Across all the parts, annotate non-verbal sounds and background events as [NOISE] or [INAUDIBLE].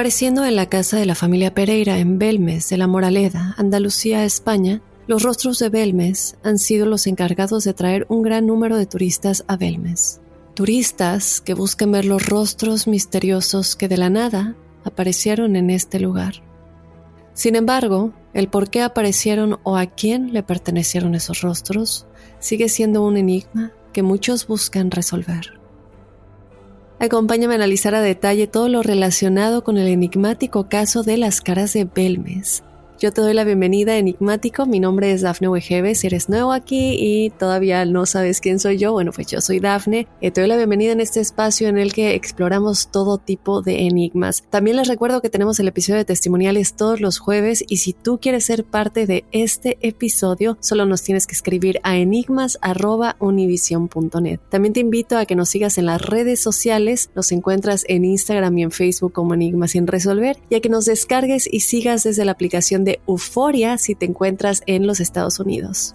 Apareciendo en la casa de la familia Pereira en Belmes de la Moraleda, Andalucía, España, los rostros de Belmes han sido los encargados de traer un gran número de turistas a Belmes. Turistas que buscan ver los rostros misteriosos que de la nada aparecieron en este lugar. Sin embargo, el por qué aparecieron o a quién le pertenecieron esos rostros sigue siendo un enigma que muchos buscan resolver. Acompáñame a analizar a detalle todo lo relacionado con el enigmático caso de las caras de Belmes. Yo te doy la bienvenida, enigmático. Mi nombre es Dafne Wegebe. Si eres nuevo aquí y todavía no sabes quién soy yo, bueno, pues yo soy Dafne. Eh, te doy la bienvenida en este espacio en el que exploramos todo tipo de enigmas. También les recuerdo que tenemos el episodio de testimoniales todos los jueves y si tú quieres ser parte de este episodio, solo nos tienes que escribir a enigmas.univision.net. También te invito a que nos sigas en las redes sociales. Nos encuentras en Instagram y en Facebook como Enigmas sin resolver y a que nos descargues y sigas desde la aplicación de Euforia si te encuentras en los Estados Unidos.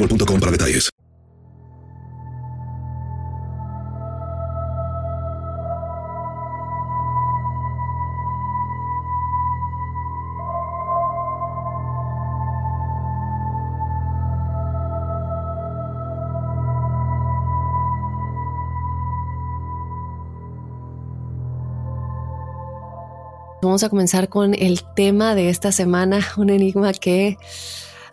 boostmobile.com para detalles. Vamos a comenzar con el tema de esta semana, un enigma que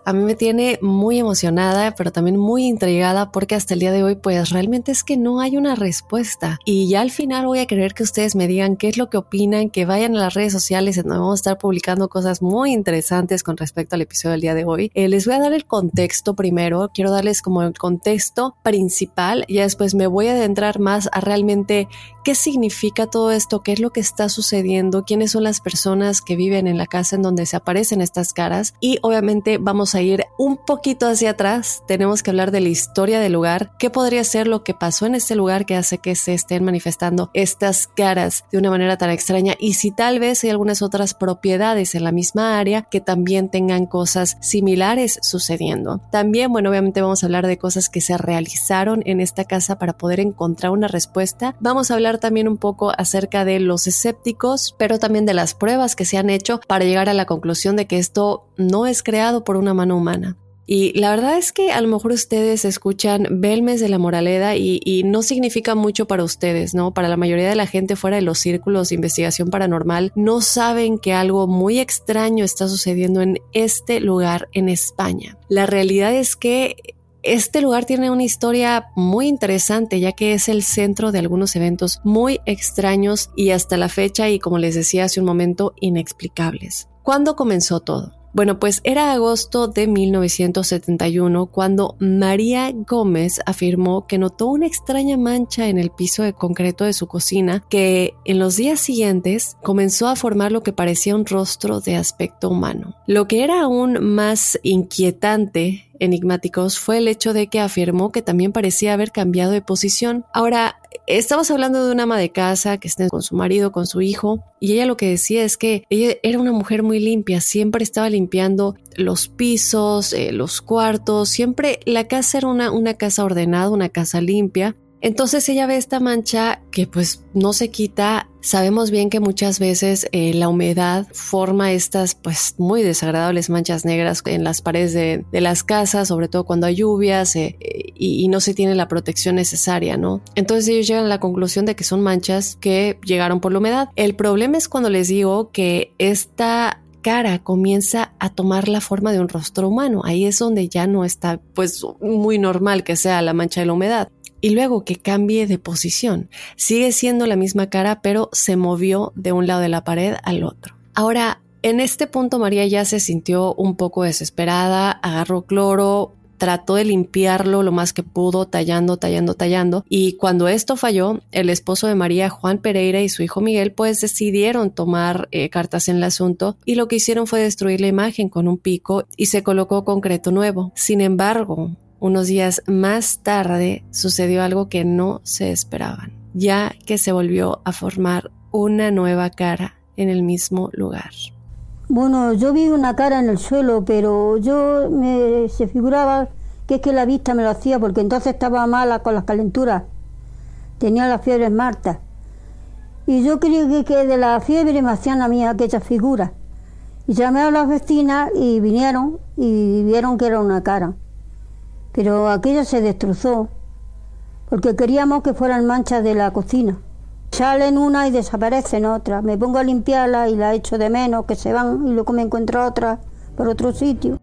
a mí me tiene muy emocionada, pero también muy intrigada porque hasta el día de hoy pues realmente es que no hay una respuesta. Y ya al final voy a querer que ustedes me digan qué es lo que opinan, que vayan a las redes sociales donde vamos a estar publicando cosas muy interesantes con respecto al episodio del día de hoy. Eh, les voy a dar el contexto primero, quiero darles como el contexto principal y después me voy a adentrar más a realmente qué significa todo esto, qué es lo que está sucediendo, quiénes son las personas que viven en la casa en donde se aparecen estas caras y obviamente vamos a ir un poquito hacia atrás, tenemos que hablar de la historia del lugar, qué podría ser lo que pasó en este lugar que hace que se estén manifestando estas caras de una manera tan extraña y si tal vez hay algunas otras propiedades en la misma área que también tengan cosas similares sucediendo. También, bueno, obviamente vamos a hablar de cosas que se realizaron en esta casa para poder encontrar una respuesta. Vamos a hablar también un poco acerca de los escépticos, pero también de las pruebas que se han hecho para llegar a la conclusión de que esto no es creado por una mano humana. Y la verdad es que a lo mejor ustedes escuchan Belmes de la Moraleda y, no significa mucho para ustedes, ¿no? Para la mayoría de la gente fuera de los círculos de investigación paranormal, no saben que algo muy extraño está sucediendo en este lugar en España. La realidad es que este lugar tiene una historia muy interesante ya que es el centro de algunos eventos muy extraños y hasta la fecha y como les decía hace un momento inexplicables. ¿Cuándo comenzó todo? Bueno, pues era agosto de 1971 cuando María Gómez afirmó que notó una extraña mancha en el piso de concreto de su cocina que en los días siguientes comenzó a formar lo que parecía un rostro de aspecto humano. Lo que era aún más inquietante enigmáticos fue el hecho de que afirmó que también parecía haber cambiado de posición. Ahora, estamos hablando de una ama de casa que está con su marido, con su hijo, y ella lo que decía es que ella era una mujer muy limpia, siempre estaba limpiando los pisos, eh, los cuartos, siempre la casa era una, una casa ordenada, una casa limpia, entonces ella ve esta mancha que pues no se quita. Sabemos bien que muchas veces eh, la humedad forma estas pues muy desagradables manchas negras en las paredes de, las casas, sobre todo cuando hay lluvias eh, y, y, no se tiene la protección necesaria, ¿no? Entonces ellos llegan a la conclusión de que son manchas que llegaron por la humedad. El problema es cuando les digo que esta cara comienza a tomar la forma de un rostro humano. Ahí es donde ya no está pues muy normal que sea la mancha de la humedad y luego que cambie de posición. Sigue siendo la misma cara, pero se movió de un lado de la pared al otro. Ahora, en este punto María ya se sintió un poco desesperada, agarró cloro, trató de limpiarlo lo más que pudo, tallando, tallando, tallando. Y cuando esto falló, el esposo de María, Juan Pereira, y su hijo Miguel, pues decidieron tomar eh, cartas en el asunto y lo que hicieron fue destruir la imagen con un pico y se colocó concreto nuevo. Sin embargo, unos días más tarde sucedió algo que no se esperaban, ya que se volvió a formar una nueva cara en el mismo lugar. Bueno, yo vi una cara en el suelo, pero yo me se figuraba que es que la vista me lo hacía porque entonces estaba mala con las calenturas. Tenía las fiebres martas. Y yo creí que, que de la fiebre me hacían a mí aquella figura. Y llamé a las vecinas y vinieron y vieron que era una cara pero aquello se destrozó porque queríamos que fueran manchas de la cocina. Salen una y desaparecen otra. Me pongo a limpiarla y la echo de menos, que se van y luego me encuentro otra por otro sitio.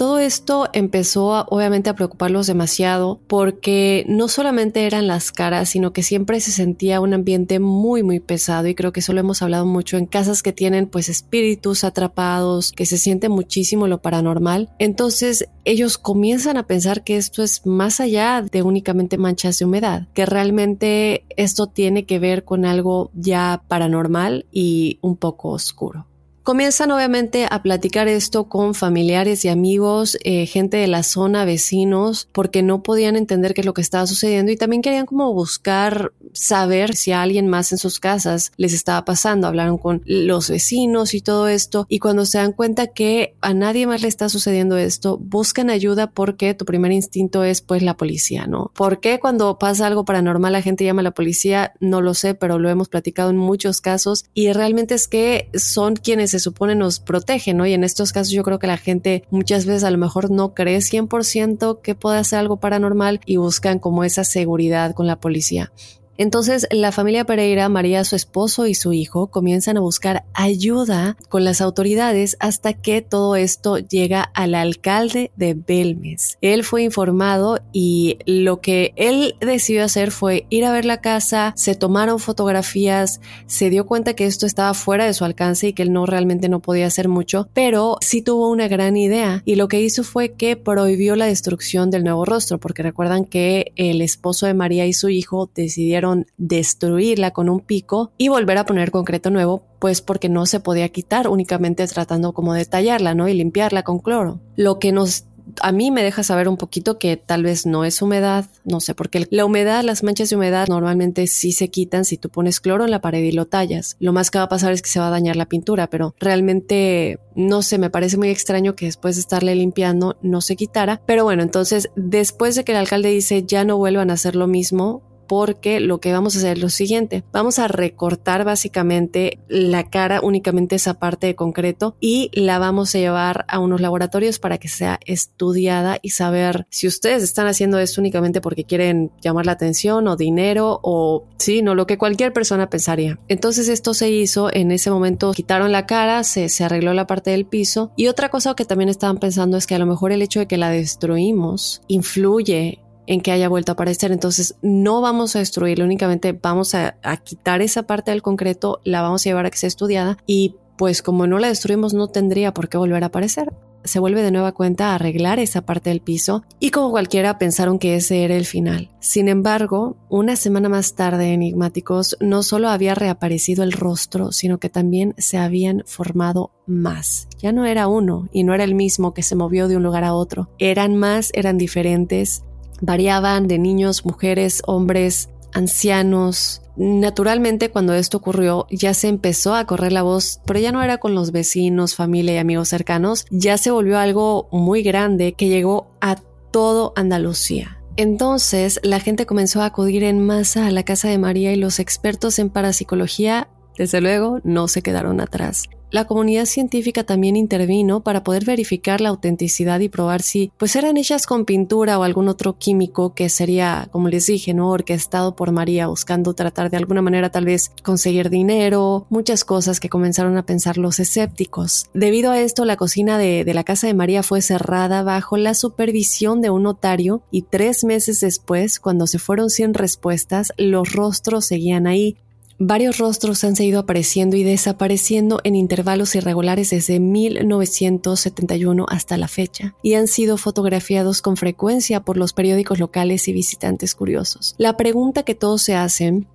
Todo esto empezó obviamente a preocuparlos demasiado porque no solamente eran las caras, sino que siempre se sentía un ambiente muy muy pesado y creo que eso lo hemos hablado mucho en casas que tienen pues espíritus atrapados, que se siente muchísimo lo paranormal. Entonces ellos comienzan a pensar que esto es más allá de únicamente manchas de humedad, que realmente esto tiene que ver con algo ya paranormal y un poco oscuro. Comienzan obviamente a platicar esto con familiares y amigos, eh, gente de la zona, vecinos, porque no podían entender qué es lo que estaba sucediendo y también querían como buscar saber si a alguien más en sus casas les estaba pasando. Hablaron con los vecinos y todo esto y cuando se dan cuenta que a nadie más le está sucediendo esto, buscan ayuda porque tu primer instinto es pues la policía, ¿no? ¿Por qué cuando pasa algo paranormal la gente llama a la policía? No lo sé, pero lo hemos platicado en muchos casos y realmente es que son quienes supone nos protege, ¿no? Y en estos casos yo creo que la gente muchas veces a lo mejor no cree 100% que puede hacer algo paranormal y buscan como esa seguridad con la policía. Entonces la familia Pereira, María, su esposo y su hijo comienzan a buscar ayuda con las autoridades hasta que todo esto llega al alcalde de Belmes. Él fue informado y lo que él decidió hacer fue ir a ver la casa, se tomaron fotografías, se dio cuenta que esto estaba fuera de su alcance y que él no realmente no podía hacer mucho, pero sí tuvo una gran idea y lo que hizo fue que prohibió la destrucción del nuevo rostro, porque recuerdan que el esposo de María y su hijo decidieron destruirla con un pico y volver a poner concreto nuevo pues porque no se podía quitar únicamente tratando como de tallarla, ¿no? Y limpiarla con cloro. Lo que nos a mí me deja saber un poquito que tal vez no es humedad, no sé, porque la humedad, las manchas de humedad normalmente sí se quitan si tú pones cloro en la pared y lo tallas. Lo más que va a pasar es que se va a dañar la pintura, pero realmente no sé, me parece muy extraño que después de estarle limpiando no se quitara. Pero bueno, entonces después de que el alcalde dice ya no vuelvan a hacer lo mismo, porque lo que vamos a hacer es lo siguiente. Vamos a recortar básicamente la cara, únicamente esa parte de concreto y la vamos a llevar a unos laboratorios para que sea estudiada y saber si ustedes están haciendo esto únicamente porque quieren llamar la atención o dinero o sí, no lo que cualquier persona pensaría. Entonces esto se hizo en ese momento, quitaron la cara, se, se arregló la parte del piso y otra cosa que también estaban pensando es que a lo mejor el hecho de que la destruimos influye en que haya vuelto a aparecer. Entonces no vamos a destruirlo, únicamente vamos a, quitar esa parte del concreto, la vamos a llevar a que sea estudiada y pues como no la destruimos no tendría por qué volver a aparecer. Se vuelve de nueva cuenta a arreglar esa parte del piso y como cualquiera pensaron que ese era el final. Sin embargo, una semana más tarde, enigmáticos, no solo había reaparecido el rostro, sino que también se habían formado más. Ya no era uno y no era el mismo que se movió de un lugar a otro. Eran más, eran diferentes variaban de niños, mujeres, hombres, ancianos. Naturalmente cuando esto ocurrió ya se empezó a correr la voz, pero ya no era con los vecinos, familia y amigos cercanos, ya se volvió algo muy grande que llegó a todo Andalucía. Entonces la gente comenzó a acudir en masa a la casa de María y los expertos en parapsicología, desde luego, no se quedaron atrás. La comunidad científica también intervino para poder verificar la autenticidad y probar si pues eran hechas con pintura o algún otro químico que sería, como les dije, no orquestado por María buscando tratar de alguna manera tal vez conseguir dinero, muchas cosas que comenzaron a pensar los escépticos. Debido a esto, la cocina de, de la casa de María fue cerrada bajo la supervisión de un notario y tres meses después, cuando se fueron sin respuestas, los rostros seguían ahí, Varios rostros han seguido apareciendo y desapareciendo en intervalos irregulares desde 1971 hasta la fecha y han sido fotografiados con frecuencia por los periódicos locales y visitantes curiosos. La pregunta que todos se hacen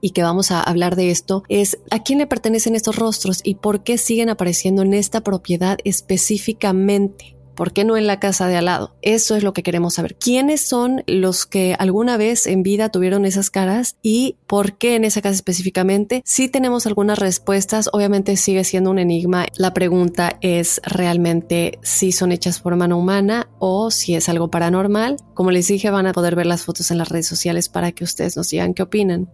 y que vamos a hablar de esto es a quién le pertenecen estos rostros y por qué siguen apareciendo en esta propiedad específicamente. ¿Por qué no en la casa de al lado? Eso es lo que queremos saber. ¿Quiénes son los que alguna vez en vida tuvieron esas caras y por qué en esa casa específicamente? Si tenemos algunas respuestas, obviamente sigue siendo un enigma. La pregunta es realmente si son hechas por mano humana o si es algo paranormal. Como les dije, van a poder ver las fotos en las redes sociales para que ustedes nos digan qué opinan.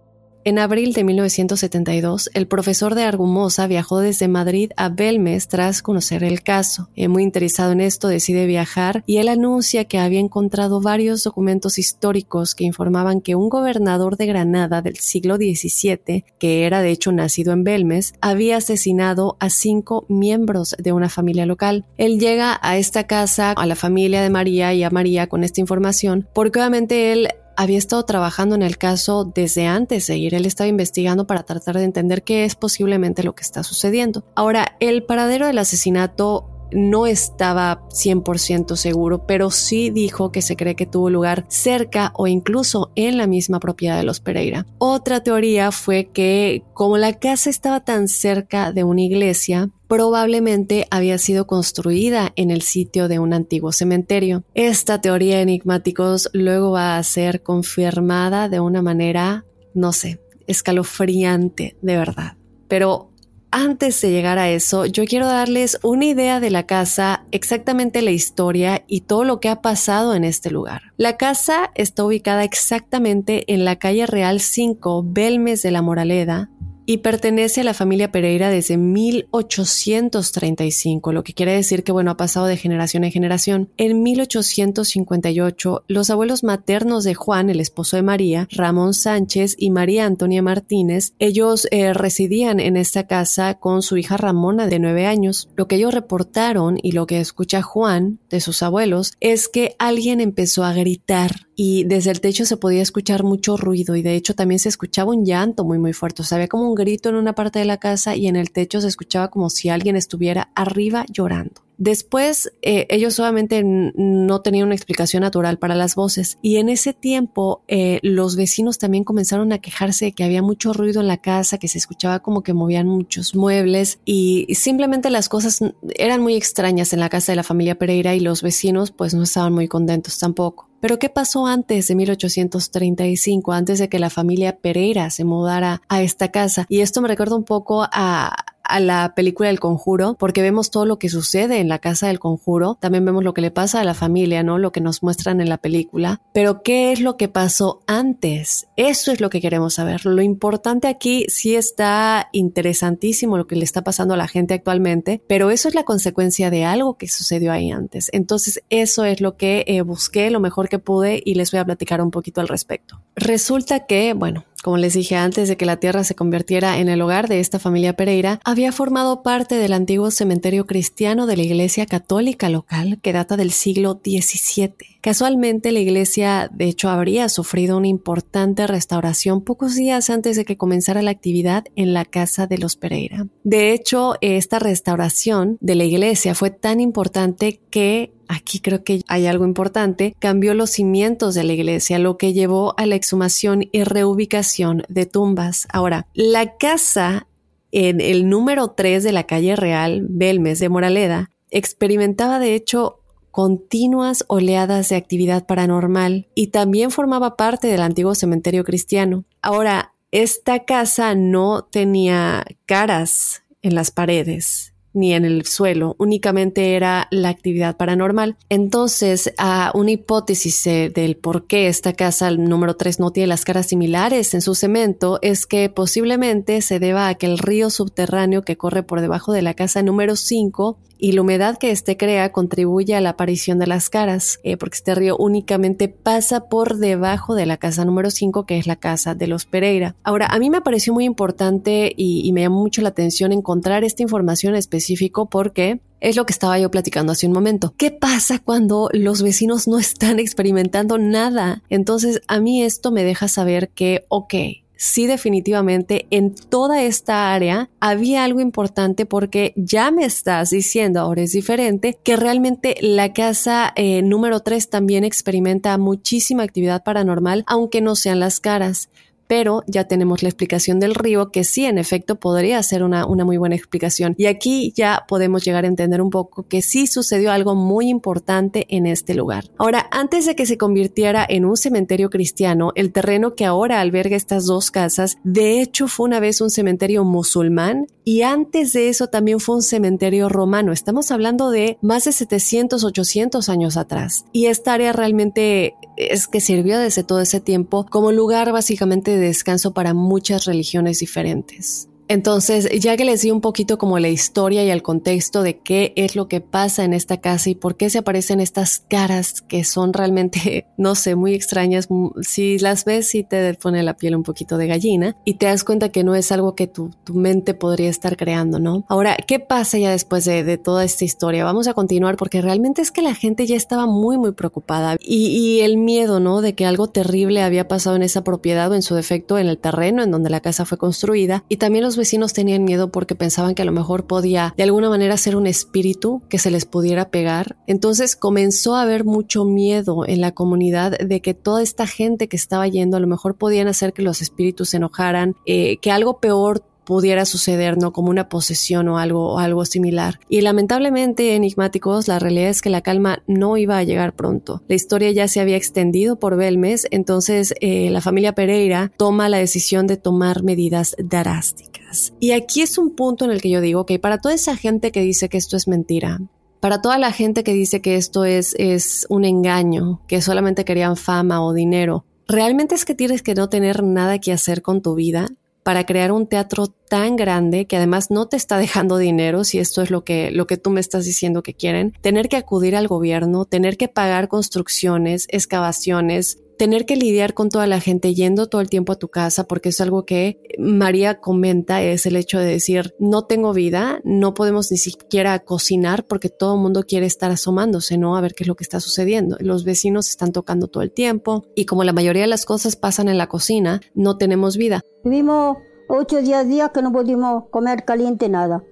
En abril de 1972, el profesor de Argumosa viajó desde Madrid a Belmes tras conocer el caso. Muy interesado en esto, decide viajar y él anuncia que había encontrado varios documentos históricos que informaban que un gobernador de Granada del siglo XVII, que era de hecho nacido en Belmes, había asesinado a cinco miembros de una familia local. Él llega a esta casa, a la familia de María y a María con esta información, porque obviamente él había estado trabajando en el caso desde antes de ir. Él estaba investigando para tratar de entender qué es posiblemente lo que está sucediendo. Ahora, el paradero del asesinato no estaba 100% seguro, pero sí dijo que se cree que tuvo lugar cerca o incluso en la misma propiedad de los Pereira. Otra teoría fue que como la casa estaba tan cerca de una iglesia, probablemente había sido construida en el sitio de un antiguo cementerio. Esta teoría enigmáticos luego va a ser confirmada de una manera, no sé, escalofriante de verdad. Pero antes de llegar a eso, yo quiero darles una idea de la casa, exactamente la historia y todo lo que ha pasado en este lugar. La casa está ubicada exactamente en la calle Real 5, Belmes de la Moraleda, y pertenece a la familia Pereira desde 1835, lo que quiere decir que bueno, ha pasado de generación en generación. En 1858, los abuelos maternos de Juan, el esposo de María, Ramón Sánchez y María Antonia Martínez, ellos eh, residían en esta casa con su hija Ramona de nueve años. Lo que ellos reportaron y lo que escucha Juan de sus abuelos es que alguien empezó a gritar y desde el techo se podía escuchar mucho ruido y de hecho también se escuchaba un llanto muy muy fuerte. O sea, había como un grito en una parte de la casa y en el techo se escuchaba como si alguien estuviera arriba llorando. Después, eh, ellos obviamente no tenían una explicación natural para las voces y en ese tiempo eh, los vecinos también comenzaron a quejarse de que había mucho ruido en la casa, que se escuchaba como que movían muchos muebles y simplemente las cosas eran muy extrañas en la casa de la familia Pereira y los vecinos pues no estaban muy contentos tampoco. Pero ¿qué pasó antes de 1835, antes de que la familia Pereira se mudara a esta casa? Y esto me recuerda un poco a, a la película El Conjuro, porque vemos todo lo que sucede en la casa del Conjuro, también vemos lo que le pasa a la familia, ¿no? Lo que nos muestran en la película. Pero ¿qué es lo que pasó antes? Eso es lo que queremos saber. Lo importante aquí sí está interesantísimo lo que le está pasando a la gente actualmente, pero eso es la consecuencia de algo que sucedió ahí antes. Entonces, eso es lo que eh, busqué, lo mejor que pude y les voy a platicar un poquito al respecto. Resulta que, bueno, como les dije antes de que la tierra se convirtiera en el hogar de esta familia Pereira, había formado parte del antiguo cementerio cristiano de la Iglesia Católica local que data del siglo XVII. Casualmente la iglesia de hecho habría sufrido una importante restauración pocos días antes de que comenzara la actividad en la casa de los Pereira. De hecho, esta restauración de la iglesia fue tan importante que aquí creo que hay algo importante, cambió los cimientos de la iglesia, lo que llevó a la exhumación y reubicación de tumbas. Ahora, la casa en el número 3 de la calle Real, Belmes de Moraleda, experimentaba de hecho continuas oleadas de actividad paranormal y también formaba parte del antiguo cementerio cristiano. Ahora, esta casa no tenía caras en las paredes ni en el suelo, únicamente era la actividad paranormal. Entonces, a una hipótesis del por qué esta casa número 3 no tiene las caras similares en su cemento es que posiblemente se deba a que el río subterráneo que corre por debajo de la casa número 5 y la humedad que éste crea contribuye a la aparición de las caras, eh, porque este río únicamente pasa por debajo de la casa número 5, que es la casa de los Pereira. Ahora, a mí me pareció muy importante y, y me llamó mucho la atención encontrar esta información específico porque es lo que estaba yo platicando hace un momento. ¿Qué pasa cuando los vecinos no están [LAUGHS] experimentando nada? Entonces, a mí esto me deja saber que, ok, sí definitivamente en toda esta área había algo importante porque ya me estás diciendo, ahora es diferente, que realmente la casa eh, número 3 también experimenta muchísima actividad paranormal, aunque no sean las caras pero ya tenemos la explicación del río que sí, en efecto, podría ser una, una, muy buena explicación. Y aquí ya podemos llegar a entender un poco que sí sucedió algo muy importante en este lugar. Ahora, antes de que se convirtiera en un cementerio cristiano, el terreno que ahora alberga estas dos casas, de hecho fue una vez un cementerio musulmán y antes de eso también fue un cementerio romano. Estamos hablando de más de 700, 800 años atrás. Y esta área realmente es que sirvió desde todo ese tiempo como lugar básicamente de descanso para muchas religiones diferentes. Entonces, ya que les di un poquito como la historia y el contexto de qué es lo que pasa en esta casa y por qué se aparecen estas caras que son realmente, [LAUGHS] no sé, muy extrañas, si las ves sí te pone la piel un poquito de gallina y te das cuenta que no es algo que tu, mente podría estar creando, ¿no? Ahora, ¿qué pasa ya después de, toda esta historia? Vamos a continuar porque realmente es que la gente ya estaba muy, muy preocupada y, y el miedo, ¿no? De que algo terrible había pasado en esa propiedad o en su defecto en el terreno en donde la casa fue construida y también los vecinos tenían miedo porque pensaban que a lo mejor podía de alguna manera ser un espíritu que se les pudiera pegar. Entonces comenzó a haber mucho miedo en la comunidad de que toda esta gente que estaba yendo a lo mejor podían hacer que los espíritus se enojaran, eh, que algo peor pudiera suceder, ¿no? Como una posesión o algo, algo similar. Y lamentablemente, enigmáticos, la realidad es que la calma no iba a llegar pronto. La historia ya se había extendido por Belmes, entonces eh, la familia Pereira toma la decisión de tomar medidas drásticas. Y aquí es un punto en el que yo digo que para toda esa gente que dice que esto es mentira, para toda la gente que dice que esto es, es un engaño, que solamente querían fama o dinero, ¿realmente es que tienes que no tener nada que hacer con tu vida? para crear un teatro tan grande que además no te está dejando dinero, si esto es lo que, lo que tú me estás diciendo que quieren, tener que acudir al gobierno, tener que pagar construcciones, excavaciones, tener que lidiar con toda la gente yendo todo el tiempo a tu casa, porque es algo que María comenta, es el hecho de decir, no tengo vida, no podemos ni siquiera cocinar porque todo el mundo quiere estar asomándose, ¿no? A ver qué es lo que está sucediendo. Los vecinos están tocando todo el tiempo y como la mayoría de las cosas pasan en la cocina, no tenemos vida. Vivimos ocho diez días que no pudimos comer caliente nada.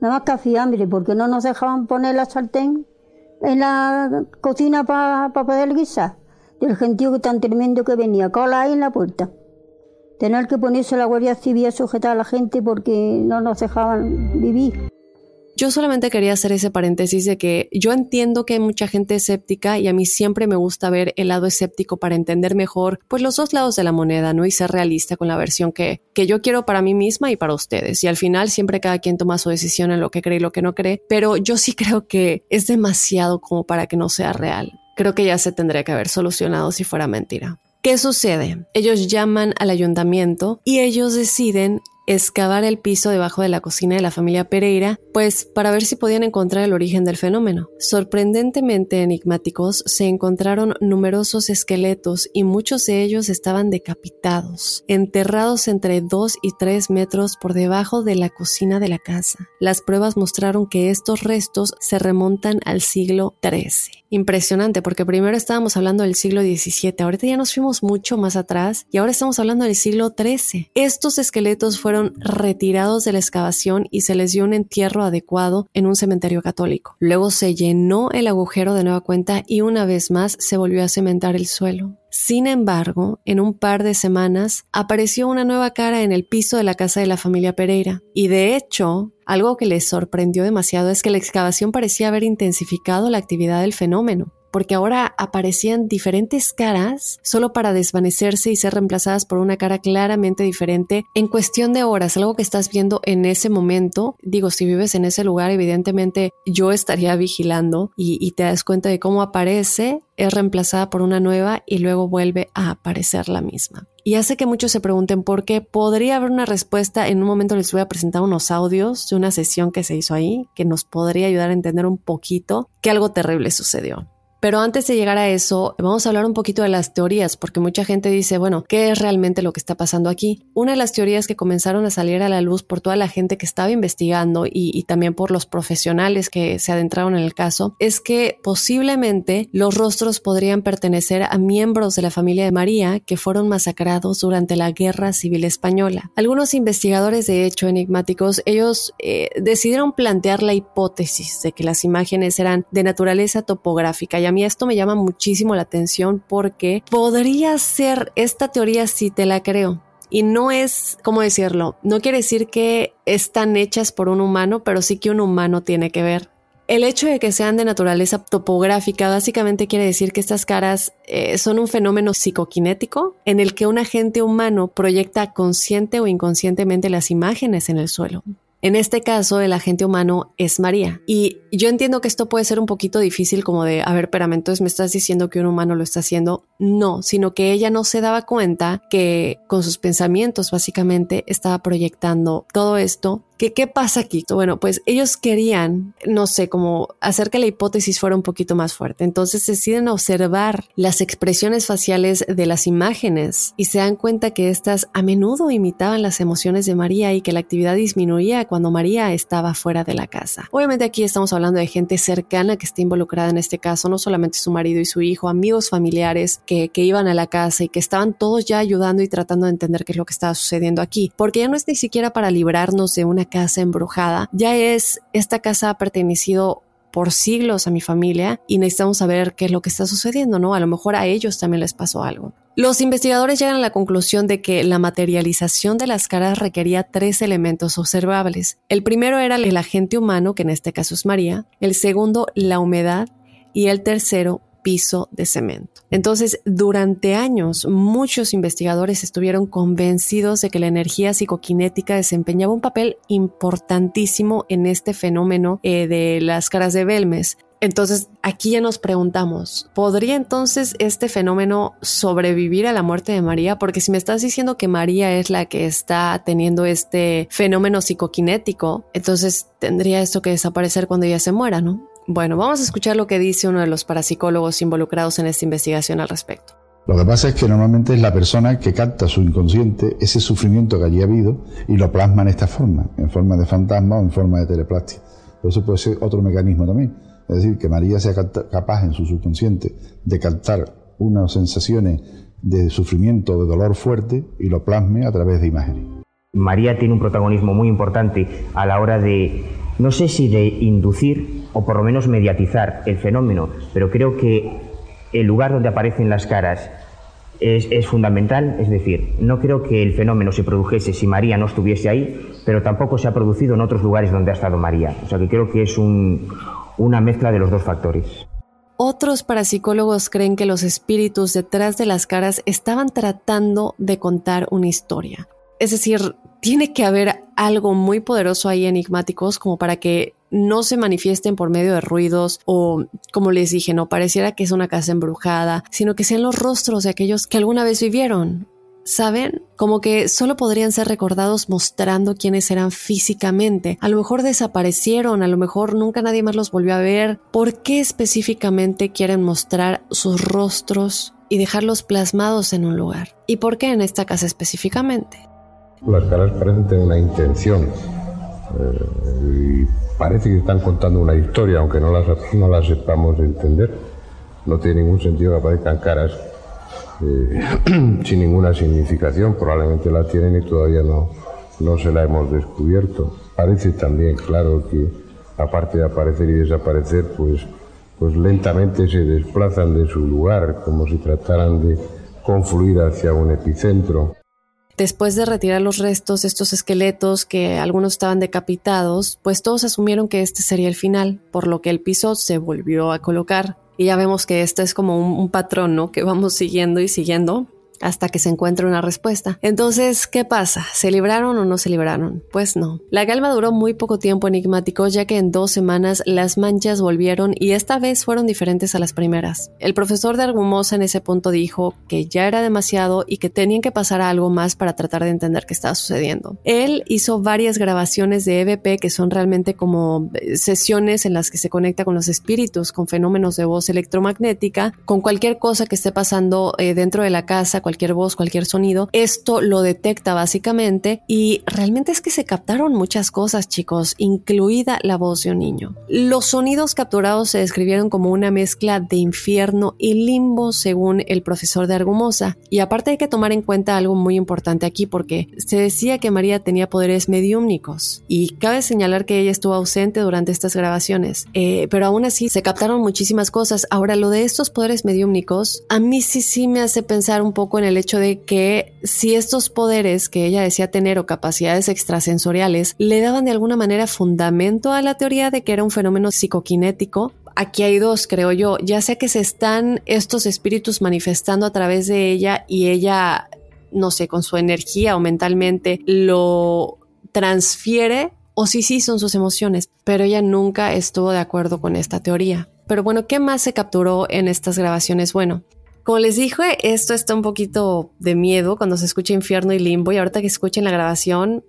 Nada más café hambre, porque no nos dejaban poner la sartén en la cocina para poder guisar del gentío tan tremendo que venía, cola ahí en la puerta. Tener que ponerse la Guardia Civil a sujetar a la gente porque no nos dejaban vivir. Yo solamente quería hacer ese paréntesis de que yo entiendo que hay mucha gente escéptica y a mí siempre me gusta ver el lado escéptico para entender mejor pues los dos lados de la moneda, ¿no? Y ser realista con la versión que, que yo quiero para mí misma y para ustedes. Y al final siempre cada quien toma su decisión en lo que cree y lo que no cree, pero yo sí [LAUGHS] creo que es demasiado como para que no sea real creo que ya se tendría que haber solucionado si fuera mentira. ¿Qué sucede? Ellos llaman al ayuntamiento y ellos deciden excavar el piso debajo de la cocina de la familia Pereira, pues para ver si podían encontrar el origen del fenómeno. Sorprendentemente enigmáticos, se encontraron numerosos esqueletos y muchos de ellos estaban decapitados, enterrados entre 2 y 3 metros por debajo de la cocina de la casa. Las pruebas mostraron que estos restos se remontan al siglo XIII. Impresionante, porque primero estábamos hablando del siglo XVII, ahorita ya nos fuimos mucho más atrás y ahora estamos hablando del siglo XIII. Estos esqueletos fueron retirados de la excavación y se les dio un entierro adecuado en un cementerio católico. Luego se llenó el agujero de nueva cuenta y una vez más se volvió a cementar el suelo. Sin embargo, en un par de semanas apareció una nueva cara en el piso de la casa de la familia Pereira. Y de hecho, algo que les sorprendió demasiado es que la excavación parecía haber intensificado la actividad del fenómeno porque ahora aparecían diferentes caras solo para desvanecerse y ser reemplazadas por una cara claramente diferente en cuestión de horas, algo que estás viendo en ese momento. Digo, si vives en ese lugar, evidentemente yo estaría vigilando y, te das cuenta de cómo aparece, es reemplazada por una nueva y luego vuelve a aparecer la misma. Y hace que muchos se pregunten por qué. Podría haber una respuesta. En un momento les voy a presentar unos audios de una sesión que se hizo ahí que nos podría ayudar a entender un poquito que algo terrible sucedió. Pero antes de llegar a eso, vamos a hablar un poquito de las teorías, porque mucha gente dice, bueno, ¿qué es realmente lo que está pasando aquí? Una de las teorías que comenzaron a salir a la luz por toda la gente que estaba investigando y, también por los profesionales que se adentraron en el caso, es que posiblemente los rostros podrían pertenecer a miembros de la familia de María que fueron masacrados durante la Guerra Civil Española. Algunos investigadores, de hecho, enigmáticos, ellos eh, decidieron plantear la hipótesis de que las imágenes eran de naturaleza topográfica y mí esto me llama muchísimo la atención porque podría ser esta teoría si te la creo. Y no es, ¿cómo decirlo? No quiere decir que están hechas por un humano, pero sí que un humano tiene que ver. El hecho de que sean de naturaleza topográfica básicamente quiere decir que estas caras eh, son un fenómeno psicoquinético en el que un agente humano proyecta consciente o inconscientemente las imágenes en el suelo. En este caso, el agente humano es María. Y yo entiendo que esto puede ser un poquito difícil como de, a ver, pero entonces me estás diciendo que un humano lo está haciendo. No, sino que ella no se daba cuenta que con sus pensamientos básicamente estaba proyectando todo esto ¿Qué, pasa aquí? Bueno, pues ellos querían, no sé, como hacer que la hipótesis fuera un poquito más fuerte. Entonces deciden observar las expresiones faciales de las imágenes y se dan cuenta que éstas a menudo imitaban las emociones de María y que la actividad disminuía cuando María estaba fuera de la casa. Obviamente aquí estamos hablando de gente cercana que está involucrada en este caso, no solamente su marido y su hijo, amigos familiares que, que iban a la casa y que estaban todos ya ayudando y tratando de entender qué es lo que estaba sucediendo aquí, porque ya no es ni siquiera para librarnos de una casa embrujada. Ya es, esta casa ha pertenecido por siglos a mi familia y necesitamos saber qué es lo que está sucediendo, ¿no? A lo mejor a ellos también les pasó algo. Los investigadores llegan a la conclusión de que la materialización de las caras requería tres elementos observables. El primero era el agente humano, que en este caso es María, el segundo la humedad y el tercero piso de cemento. Entonces, durante años, muchos investigadores estuvieron convencidos de que la energía psicoquinética desempeñaba un papel importantísimo en este fenómeno eh, de las caras de Belmes. Entonces, aquí ya nos preguntamos, ¿podría entonces este fenómeno sobrevivir a la muerte de María? Porque si me estás diciendo que María es la que está teniendo este fenómeno psicoquinético, entonces tendría esto que desaparecer cuando ella se muera, ¿no? Bueno, vamos a escuchar lo que dice uno de los parapsicólogos involucrados en esta investigación al respecto. Lo que pasa es que normalmente es la persona que capta su inconsciente, ese sufrimiento que allí ha habido, y lo plasma en esta forma, en forma de fantasma o en forma de teleplastia. eso puede ser otro mecanismo también. Es decir, que María sea capaz en su subconsciente de captar unas sensaciones de sufrimiento, de dolor fuerte, y lo plasme a través de imágenes. María tiene un protagonismo muy importante a la hora de, no sé si de inducir o por lo menos mediatizar el fenómeno, pero creo que el lugar donde aparecen las caras es, fundamental, es decir, no creo que el fenómeno se produjese si María no estuviese ahí, pero tampoco se ha producido en otros lugares donde ha estado María. O sea que creo que es una mezcla de los dos factores. Otros parapsicólogos creen que los espíritus detrás de las caras estaban tratando de contar una historia. Es decir, tiene que haber algo muy poderoso ahí enigmáticos como para que no se manifiesten por medio de ruidos o, como les dije, no pareciera que es una casa embrujada, sino que sean los rostros de aquellos que alguna vez vivieron. ¿Saben? Como que solo podrían ser recordados mostrando quiénes eran físicamente. A lo mejor desaparecieron, a lo mejor nunca nadie más los volvió a ver. ¿Por qué específicamente quieren mostrar sus rostros y dejarlos plasmados en un lugar? ¿Y por qué en esta casa específicamente? Las caras parecen tener una intención. Eh, parece que están contando una historia, aunque no las, no las sepamos entender. No tiene ningún sentido que aparezcan caras eh, [CLEARS THROAT] sin ninguna significación. Probablemente la tienen y todavía no, no se la hemos descubierto. Parece también claro que, aparte de aparecer y desaparecer, pues, pues lentamente se desplazan de su lugar, como si trataran de confluir hacia un epicentro. Después de retirar los restos, estos esqueletos que algunos estaban decapitados, pues todos asumieron que este sería el final, por lo que el piso se volvió a colocar. Y ya vemos que este es como un, un patrón, ¿no? Que vamos siguiendo y siguiendo hasta que se encuentre una respuesta. Entonces, ¿qué pasa? ¿Se libraron o no se libraron? Pues no. La calma duró muy poco tiempo enigmático, ya que en dos semanas las manchas volvieron y esta vez fueron diferentes a las primeras. El profesor de Argumosa en ese punto dijo que ya era demasiado y que tenían que pasar algo más para tratar de entender qué estaba sucediendo. Él hizo varias grabaciones de EVP que son realmente como eh, sesiones en las que se conecta con los espíritus, con fenómenos de voz electromagnética, con cualquier cosa que esté pasando eh, dentro de la casa, cualquier voz, cualquier sonido. Esto lo detecta básicamente y realmente es que se captaron muchas cosas, chicos, incluida la voz de un niño. Los sonidos capturados se describieron como una mezcla de infierno y limbo según el profesor de Argumosa. Y aparte hay que tomar en cuenta algo muy importante aquí porque se decía que María tenía poderes mediúmnicos y cabe señalar que ella estuvo ausente durante estas grabaciones, eh, pero aún así se captaron muchísimas cosas. Ahora lo de estos poderes mediúmnicos a mí sí sí me hace pensar un poco en el hecho de que si estos poderes que ella decía tener o capacidades extrasensoriales le daban de alguna manera fundamento a la teoría de que era un fenómeno psicoquinético, aquí hay dos, creo yo. Ya sea que se están estos espíritus manifestando a través de ella y ella, no sé, con su energía o mentalmente lo transfiere o si sí son sus emociones, pero ella nunca estuvo de acuerdo con esta teoría. Pero bueno, ¿qué más se capturó en estas grabaciones? Bueno, como les dije, esto está un poquito de miedo cuando se escucha infierno y limbo y ahorita que escuchen la grabación,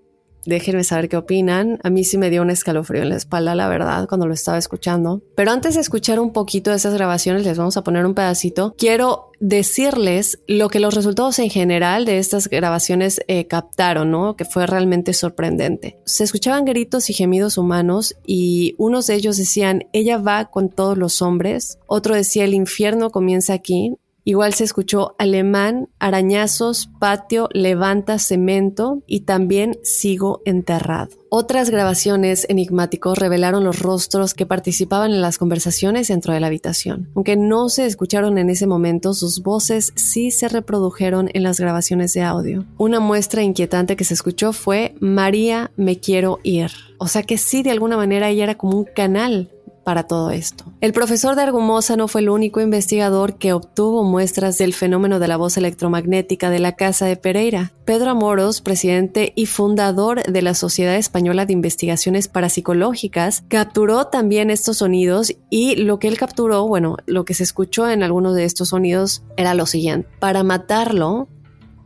déjenme saber qué opinan. A mí sí me dio un escalofrío en la espalda, la verdad, cuando lo estaba escuchando. Pero antes de escuchar un poquito de esas grabaciones, les vamos a poner un pedacito. Quiero decirles lo que los resultados en general de estas grabaciones eh, captaron, ¿no? Que fue realmente sorprendente. Se escuchaban gritos y gemidos humanos y unos de ellos decían, ella va con todos los hombres. Otro decía, el infierno comienza aquí. Igual se escuchó alemán, arañazos, patio, levanta, cemento y también sigo enterrado. Otras grabaciones enigmáticos revelaron los rostros que participaban en las conversaciones dentro de la habitación. Aunque no se escucharon en ese momento, sus voces sí se reprodujeron en las grabaciones de audio. Una muestra inquietante que se escuchó fue María, me quiero ir. O sea que sí, de alguna manera ella era como un canal para todo esto. El profesor de Argumosa no fue el único investigador que obtuvo muestras del fenómeno de la voz electromagnética de la Casa de Pereira. Pedro Amoros, presidente y fundador de la Sociedad Española de Investigaciones Parapsicológicas, capturó también estos sonidos y lo que él capturó, bueno, lo que se escuchó en algunos de estos sonidos era lo siguiente. Para matarlo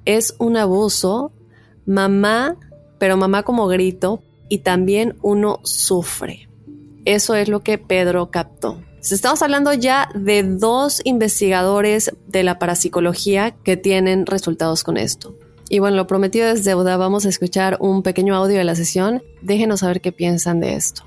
es un abuso, mamá, pero mamá como grito, y también uno sufre. Eso es lo que Pedro captó. Estamos hablando ya de dos investigadores de la parapsicología que tienen resultados con esto. Y bueno, lo prometido es deuda. Vamos a escuchar un pequeño audio de la sesión. Déjenos saber qué piensan de esto.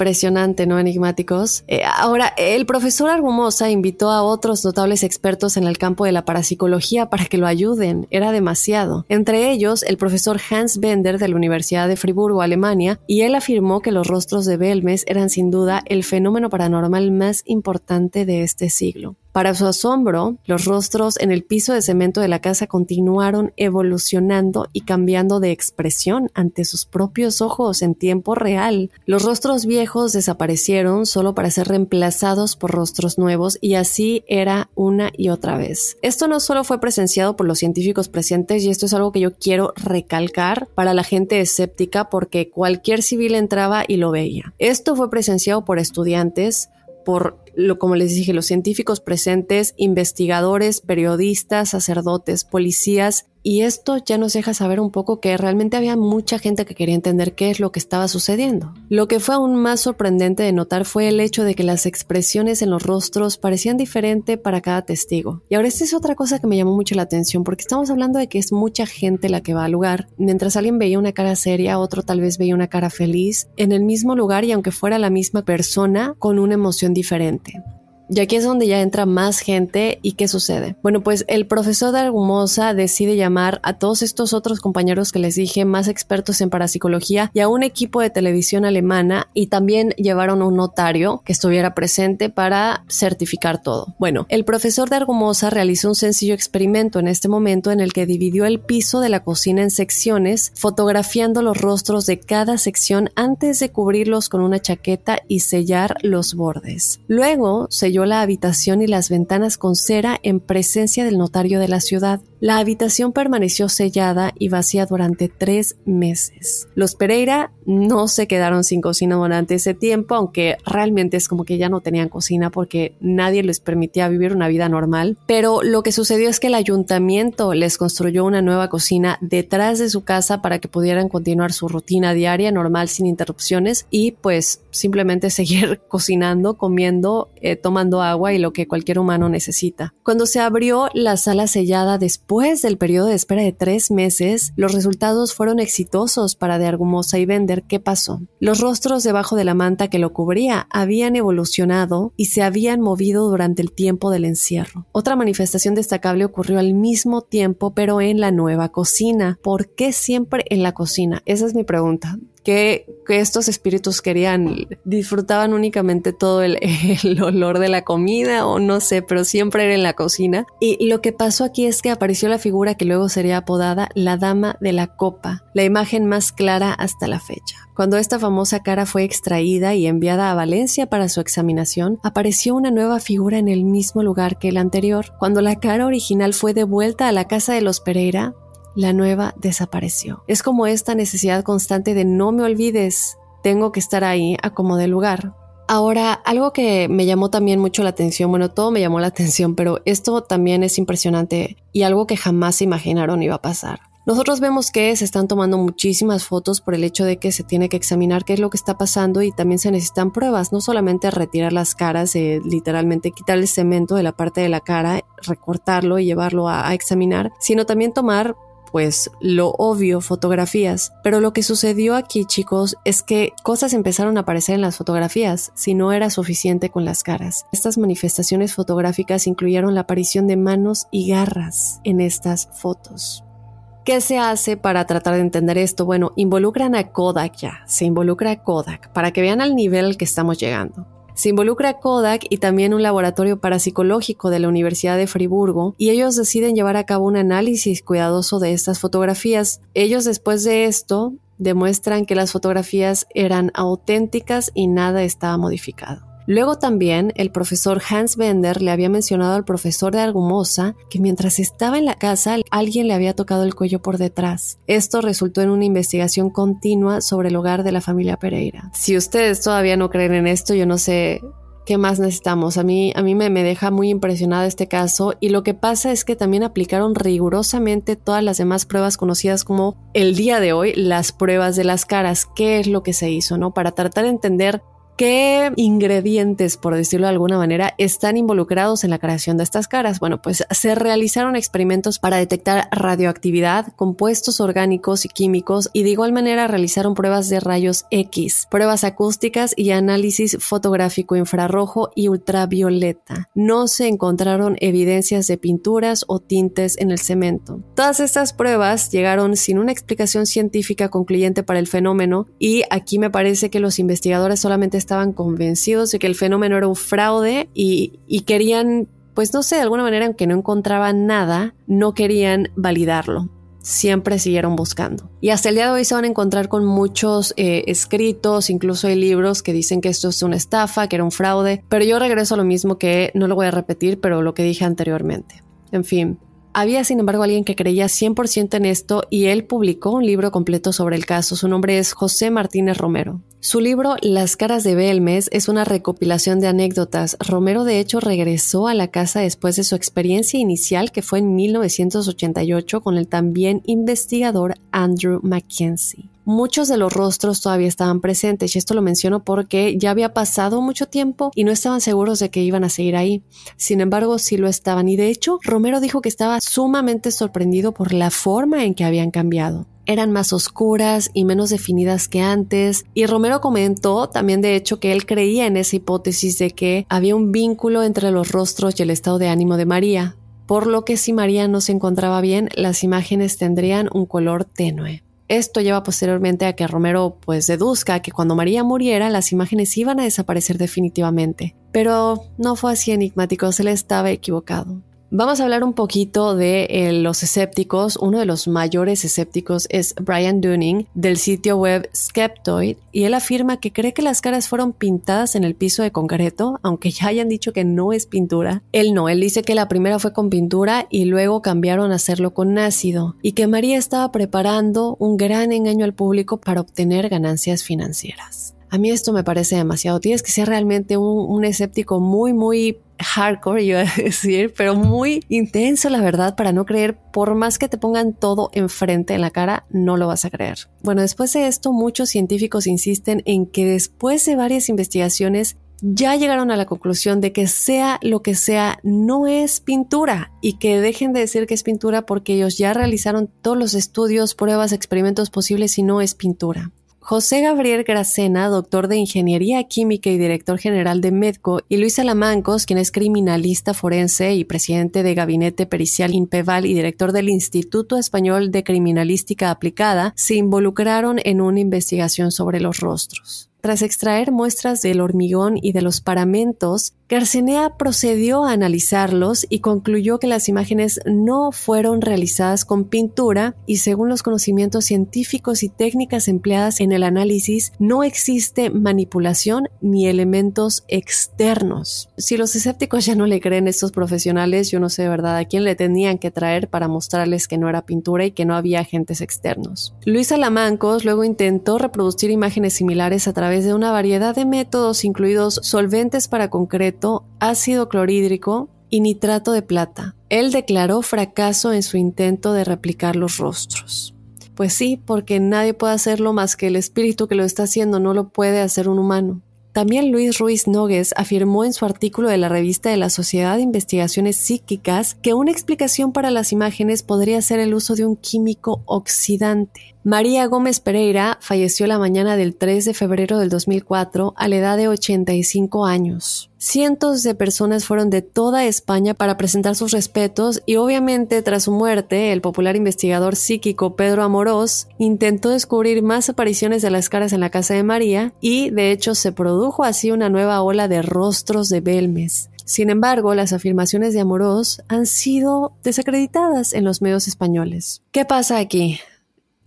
Impresionante, ¿no? Enigmáticos. Eh, ahora, el profesor Argumosa invitó a otros notables expertos en el campo de la parapsicología para que lo ayuden. Era demasiado. Entre ellos, el profesor Hans Bender de la Universidad de Friburgo, Alemania, y él afirmó que los rostros de Belmes eran sin duda el fenómeno paranormal más importante de este siglo. Para su asombro, los rostros en el piso de cemento de la casa continuaron evolucionando y cambiando de expresión ante sus propios ojos en tiempo real. Los rostros viejos desaparecieron solo para ser reemplazados por rostros nuevos y así era una y otra vez. Esto no solo fue presenciado por los científicos presentes y esto es algo que yo quiero recalcar para la gente escéptica porque cualquier civil entraba y lo veía. Esto fue presenciado por estudiantes, por lo, como les dije, los científicos presentes, investigadores, periodistas, sacerdotes, policías, y esto ya nos deja saber un poco que realmente había mucha gente que quería entender qué es lo que estaba sucediendo. Lo que fue aún más sorprendente de notar fue el hecho de que las expresiones en los rostros parecían diferente para cada testigo. Y ahora esta es otra cosa que me llamó mucho la atención, porque estamos hablando de que es mucha gente la que va al lugar. Mientras alguien veía una cara seria, otro tal vez veía una cara feliz, en el mismo lugar y aunque fuera la misma persona, con una emoción diferente. Y aquí es donde ya entra más gente y qué sucede. Bueno, pues el profesor de Argumosa decide llamar a todos estos otros compañeros que les dije, más expertos en parapsicología y a un equipo de televisión alemana y también llevaron un notario que estuviera presente para certificar todo. Bueno, el profesor de Argumosa realizó un sencillo experimento en este momento en el que dividió el piso de la cocina en secciones, fotografiando los rostros de cada sección antes de cubrirlos con una chaqueta y sellar los bordes. Luego selló la habitación y las ventanas con cera en presencia del notario de la ciudad. La habitación permaneció sellada y vacía durante tres meses. Los Pereira no se quedaron sin cocina durante ese tiempo, aunque realmente es como que ya no tenían cocina porque nadie les permitía vivir una vida normal. Pero lo que sucedió es que el ayuntamiento les construyó una nueva cocina detrás de su casa para que pudieran continuar su rutina diaria normal sin interrupciones y pues simplemente [LAUGHS] seguir cocinando, comiendo, eh, tomando agua y lo que cualquier humano necesita. Cuando se abrió la sala sellada después del periodo de espera de tres meses, los resultados fueron exitosos para De Argumosa y Bender. ¿Qué pasó? Los rostros debajo de la manta que lo cubría habían evolucionado y se habían movido durante el tiempo del encierro. Otra manifestación destacable ocurrió al mismo tiempo, pero en la nueva cocina. ¿Por qué siempre en la cocina? Esa es mi pregunta que, estos espíritus querían, disfrutaban únicamente todo [LAUGHS] el, olor de la comida o no sé, pero siempre era en la cocina. Y lo que pasó aquí es que apareció la figura que luego sería apodada la Dama de la Copa, la imagen más clara hasta la fecha. Cuando esta famosa cara fue extraída y enviada a Valencia para su examinación, apareció una nueva figura en el mismo lugar que el anterior. Cuando la cara original fue devuelta a la casa de los Pereira, la nueva desapareció. Es como esta necesidad constante de no me olvides, tengo que estar ahí a como de lugar. Ahora, algo que me llamó también mucho la atención, bueno, todo me llamó la [LAUGHS] atención, pero esto también es impresionante y algo que jamás se imaginaron iba a pasar. Nosotros vemos que se están tomando muchísimas fotos por el hecho de que se tiene que examinar qué es lo que está pasando y también se necesitan pruebas, no solamente retirar las caras, eh, literalmente quitar el cemento de la parte de la cara, recortarlo y llevarlo a examinar, sino también tomar pues lo obvio, fotografías. Pero lo que sucedió aquí, chicos, es que cosas empezaron a aparecer en las fotografías, si no era suficiente con las caras. Estas manifestaciones fotográficas incluyeron la aparición de manos y garras en estas fotos. ¿Qué se hace para tratar de entender esto? Bueno, involucran a Kodak ya, se involucra a Kodak para que vean al nivel que estamos llegando. Se involucra Kodak y también un laboratorio parapsicológico de la Universidad de Friburgo y ellos deciden llevar a cabo un análisis cuidadoso de estas fotografías. Ellos después de esto demuestran que las fotografías eran auténticas y nada estaba modificado. Luego también el profesor Hans Bender le había mencionado al profesor de Argumosa que mientras estaba en la casa alguien le había tocado el cuello por detrás. Esto resultó en una investigación continua sobre el hogar de la familia Pereira. Si ustedes todavía no creen en esto, yo no sé ¿qué más necesitamos? A mí, a mí me, me, deja muy impresionada este caso y lo que pasa es que también aplicaron rigurosamente todas las demás pruebas conocidas como el día de hoy las pruebas de las caras. ¿Qué es lo que se hizo? ¿no? Para tratar de entender ¿Qué ingredientes, por decirlo de alguna manera, están involucrados en la creación de estas caras? Bueno, pues se realizaron experimentos para detectar radioactividad, compuestos orgánicos y químicos y de igual manera realizaron pruebas de rayos X, pruebas acústicas y análisis fotográfico infrarrojo y ultravioleta. No se encontraron evidencias de pinturas o tintes en el cemento. Todas estas pruebas llegaron sin una explicación científica concluyente para el fenómeno y aquí me parece que los investigadores solamente estaban convencidos de que el fenómeno era un fraude y, y querían, pues no sé, de alguna manera, aunque no encontraban nada, no querían validarlo siempre siguieron buscando. Y hasta el día de hoy se van a encontrar con muchos eh, escritos, incluso hay libros que dicen que esto es una estafa, que era un fraude, pero yo regreso a lo mismo que no lo voy a repetir, pero lo que dije anteriormente. En fin, había, sin embargo, alguien que creía 100% en esto y él publicó un libro completo sobre el caso. Su nombre es José Martínez Romero. Su libro Las caras de Belmes es una recopilación de anécdotas. Romero, de hecho, regresó a la casa después de su experiencia inicial, que fue en 1988, con el también investigador Andrew Mackenzie muchos de los rostros todavía estaban presentes y esto lo menciono porque ya había pasado mucho tiempo y no estaban seguros de que iban a seguir ahí. Sin embargo, sí lo estaban y de hecho Romero dijo que estaba sumamente sorprendido por la forma en que habían cambiado eran más oscuras y menos definidas que antes. Y Romero comentó también de hecho que él creía en esa hipótesis de que había un vínculo entre los rostros y el estado de ánimo de María, por lo que si María no se encontraba bien, las imágenes tendrían un color tenue. Esto lleva posteriormente a que Romero pues deduzca que cuando María muriera las imágenes iban a desaparecer definitivamente. Pero no fue así enigmático, se le estaba equivocado. Vamos a hablar un poquito de eh, los escépticos. Uno de los mayores escépticos es Brian Dunning del sitio web Skeptoid y él afirma que cree que las caras fueron pintadas en el piso de concreto, aunque ya hayan dicho que no es pintura. Él no, él dice que la primera fue con pintura y luego cambiaron a hacerlo con ácido y que María estaba preparando un gran engaño al público para obtener ganancias financieras. A mí esto me parece demasiado. Tienes que ser realmente un, un escéptico muy, muy hardcore, iba a [LAUGHS] decir, pero muy intenso, la verdad, para no creer, por más que te pongan todo enfrente en la cara, no lo vas a creer. Bueno, después de esto, muchos científicos insisten en que después de varias investigaciones, ya llegaron a la conclusión de que sea lo que sea, no es pintura y que dejen de decir que es pintura porque ellos ya realizaron todos los estudios, pruebas, experimentos posibles y no es pintura. José Gabriel Gracena, doctor de Ingeniería Química y director general de Medco, y Luis Alamancos, quien es criminalista forense y presidente de Gabinete Pericial INPEVAL y director del Instituto Español de Criminalística Aplicada, se involucraron en una investigación sobre los rostros. Tras extraer muestras del hormigón y de los paramentos, Garcenea procedió a analizarlos y concluyó que las imágenes no fueron realizadas con pintura y según los conocimientos científicos y técnicas empleadas en el análisis, no existe manipulación ni elementos externos. Si los escépticos ya no le creen a estos profesionales, yo no sé de verdad a quién le tenían que traer para mostrarles que no era pintura y que no había agentes externos. Luis Alamancos luego intentó reproducir imágenes similares a través de una variedad de métodos, incluidos solventes para concreto, ácido clorhídrico y nitrato de plata. Él declaró fracaso en su intento de replicar los rostros. Pues sí, porque nadie puede hacerlo más que el espíritu que lo está haciendo, no lo puede hacer un humano. También Luis Ruiz Nogues afirmó en su artículo de la revista de la Sociedad de Investigaciones Psíquicas que una explicación para las imágenes podría ser el uso de un químico oxidante. María Gómez Pereira falleció la mañana del 3 de febrero del 2004 a la edad de 85 años. Cientos de personas fueron de toda España para presentar sus respetos y obviamente tras su muerte el popular investigador psíquico Pedro Amorós intentó descubrir más apariciones de las caras en la casa de María y de hecho se produjo así una nueva ola de rostros de Belmes. Sin embargo, las afirmaciones de Amorós han sido desacreditadas en los medios españoles. ¿Qué pasa aquí?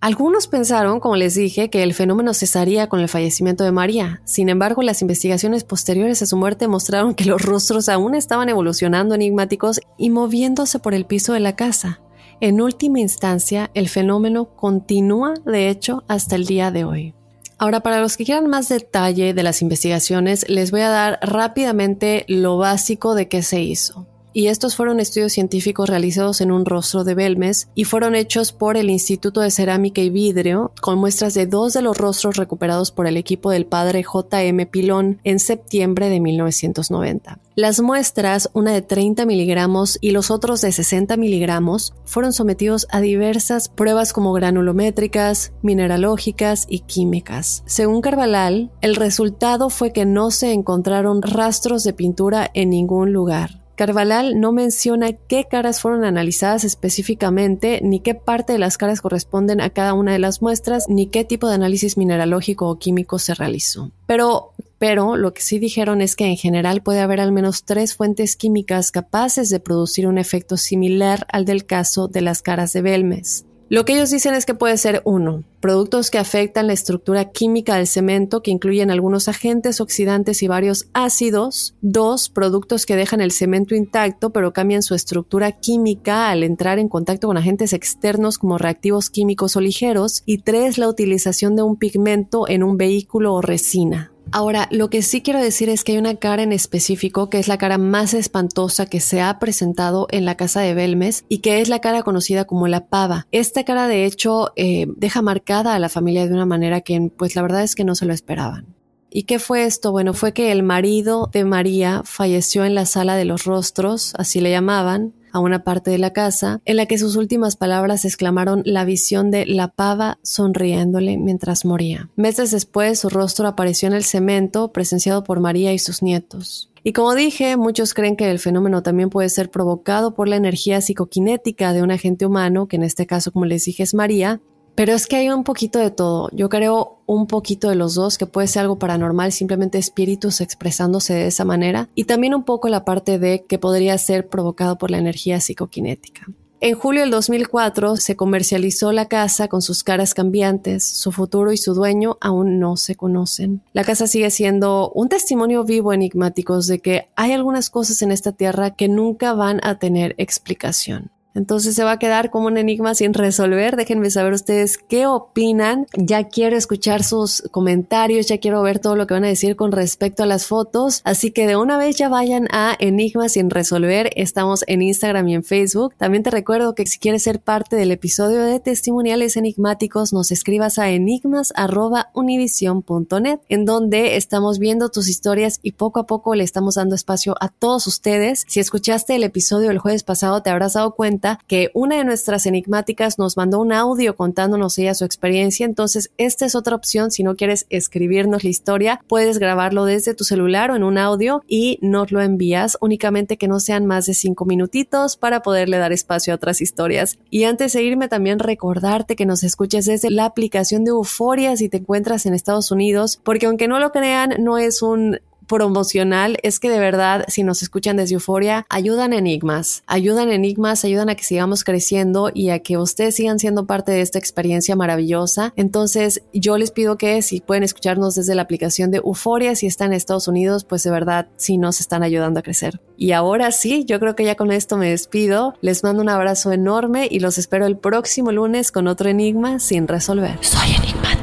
Algunos pensaron, como les dije, que el fenómeno cesaría con el fallecimiento de María. Sin embargo, las investigaciones posteriores a su muerte mostraron que los rostros aún estaban evolucionando enigmáticos y moviéndose por el piso de la casa. En última instancia, el fenómeno continúa, de hecho, hasta el día de hoy. Ahora, para los que quieran más detalle de las investigaciones, les voy a dar rápidamente lo básico de qué se hizo y estos fueron estudios científicos realizados en un rostro de Belmes y fueron hechos por el Instituto de Cerámica y Vidrio con muestras de dos de los rostros recuperados por el equipo del padre J.M. Pilón en septiembre de 1990. Las muestras, una de 30 miligramos y los otros de 60 miligramos, fueron sometidos a diversas pruebas como granulométricas, mineralógicas y químicas. Según Carvalhal, el resultado fue que no se encontraron rastros de pintura en ningún lugar. Carvalhal no menciona qué caras fueron analizadas específicamente, ni qué parte de las caras corresponden a cada una de las muestras, ni qué tipo de análisis mineralógico o químico se realizó. Pero, pero lo que sí dijeron es que en general puede haber al menos tres fuentes químicas capaces de producir un efecto similar al del caso de las caras de Belmes. Lo que ellos dicen es que puede ser uno, productos que afectan la estructura química del cemento, que incluyen algunos agentes oxidantes y varios ácidos. Dos, productos que dejan el cemento intacto, pero cambian su estructura química al entrar en contacto con agentes externos como reactivos químicos o ligeros. Y tres, la utilización de un pigmento en un vehículo o resina. Ahora, lo que sí quiero decir es que hay una cara en específico que es la cara más espantosa que se ha presentado en la casa de Belmes y que es la cara conocida como la pava. Esta cara de hecho eh, deja marcada a la familia de una manera que pues la verdad es que no se lo esperaban. ¿Y qué fue esto? Bueno, fue que el marido de María falleció en la sala de los rostros, así le llamaban, a una parte de la casa, en la que sus últimas palabras exclamaron la visión de la pava sonriéndole mientras moría. Meses después, su rostro apareció en el cemento, presenciado por María y sus nietos. Y como dije, muchos creen que el fenómeno también puede ser provocado por la energía psicoquinética de un agente humano, que en este caso, como les dije, es María, pero es que hay un poquito de todo. Yo creo un poquito de los dos, que puede ser algo paranormal, simplemente espíritus expresándose de esa manera, y también un poco la parte de que podría ser provocado por la energía psicoquinética. En julio del 2004 se comercializó la casa con sus caras cambiantes, su futuro y su dueño aún no se conocen. La casa sigue siendo un testimonio vivo enigmático de que hay algunas cosas en esta tierra que nunca van a tener explicación. Entonces se va a quedar como un enigma sin resolver. Déjenme saber ustedes qué opinan. Ya quiero escuchar sus comentarios, ya quiero ver todo lo que van a decir con respecto a las fotos. Así que de una vez ya vayan a Enigmas sin resolver. Estamos en Instagram y en Facebook. También te recuerdo que si quieres ser parte del episodio de testimoniales enigmáticos, nos escribas a enigmas.univision.net, en donde estamos viendo tus historias y poco a poco le estamos dando espacio a todos ustedes. Si escuchaste el episodio del jueves pasado, te habrás dado cuenta que una de nuestras enigmáticas nos mandó un audio contándonos ella su experiencia. Entonces, esta es otra opción. Si no quieres escribirnos la historia, puedes grabarlo desde tu celular o en un audio y nos lo envías únicamente que no sean más de cinco minutitos para poderle dar espacio a otras historias. Y antes de irme, también recordarte que nos escuches desde la aplicación de Euforia si te encuentras en Estados Unidos, porque aunque no lo crean, no es un promocional es que de verdad, si nos escuchan desde Euforia, ayudan enigmas, ayudan enigmas, ayudan a que sigamos creciendo y a que ustedes sigan siendo parte de esta experiencia maravillosa. Entonces, yo les pido que si pueden escucharnos desde la aplicación de Euforia, si están en Estados Unidos, pues de verdad, sí nos están ayudando a crecer. Y ahora sí, yo creo que ya con esto me despido. Les mando un abrazo enorme y los espero el próximo lunes con otro enigma sin resolver. Soy enigmático.